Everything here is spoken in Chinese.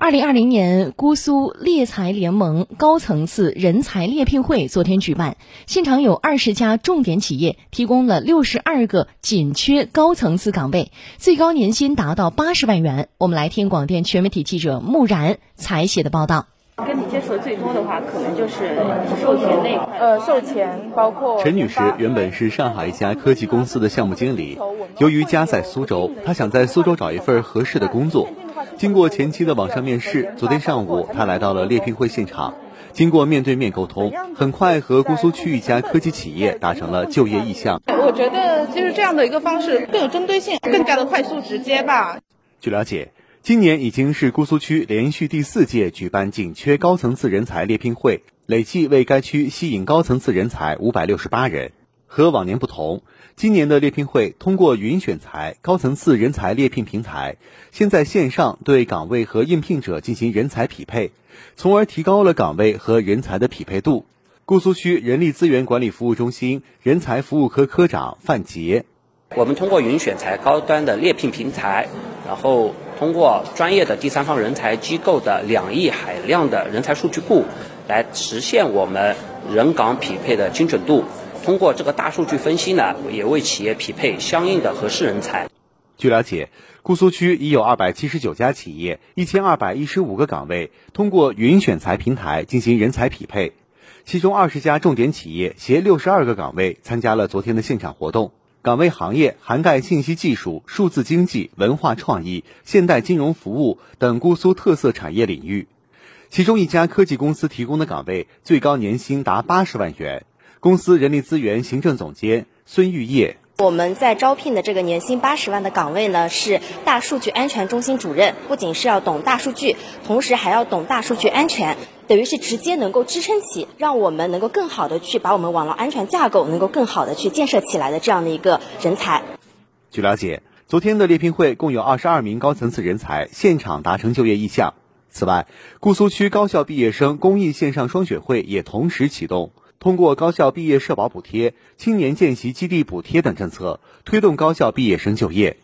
二零二零年姑苏猎才联盟高层次人才猎聘会昨天举办，现场有二十家重点企业提供了六十二个紧缺高层次岗位，最高年薪达到八十万元。我们来听广电全媒体记者木然采写的报道。跟你接触的最多的话，可能就是售前那一块。呃，售前包括陈女士原本是上海一家科技公司的项目经理，由于家在苏州，她想在苏州找一份合适的工作。经过前期的网上面试，昨天上午她来到了猎聘会现场。经过面对面沟通，很快和姑苏区一家科技企业达成了就业意向。我觉得就是这样的一个方式更有针对性，更加的快速直接吧。据了解。今年已经是姑苏区连续第四届举办紧缺高层次人才猎聘会，累计为该区吸引高层次人才五百六十八人。和往年不同，今年的猎聘会通过云选才高层次人才猎聘平台，先在线上对岗位和应聘者进行人才匹配，从而提高了岗位和人才的匹配度。姑苏区人力资源管理服务中心人才服务科科长范杰：我们通过云选才高端的猎聘平台，然后。通过专业的第三方人才机构的两亿海量的人才数据库，来实现我们人岗匹配的精准度。通过这个大数据分析呢，也为企业匹配相应的合适人才。据了解，姑苏区已有二百七十九家企业，一千二百一十五个岗位通过云选才平台进行人才匹配，其中二十家重点企业携六十二个岗位参加了昨天的现场活动。岗位行业涵盖信息技术、数字经济、文化创意、现代金融服务等姑苏特色产业领域。其中一家科技公司提供的岗位最高年薪达八十万元。公司人力资源行政总监孙玉叶：我们在招聘的这个年薪八十万的岗位呢，是大数据安全中心主任。不仅是要懂大数据，同时还要懂大数据安全。等于是直接能够支撑起，让我们能够更好的去把我们网络安全架构能够更好的去建设起来的这样的一个人才。据了解，昨天的猎聘会共有二十二名高层次人才现场达成就业意向。此外，姑苏区高校毕业生公益线上双选会也同时启动，通过高校毕业社保补贴、青年见习基地补贴等政策，推动高校毕业生就业。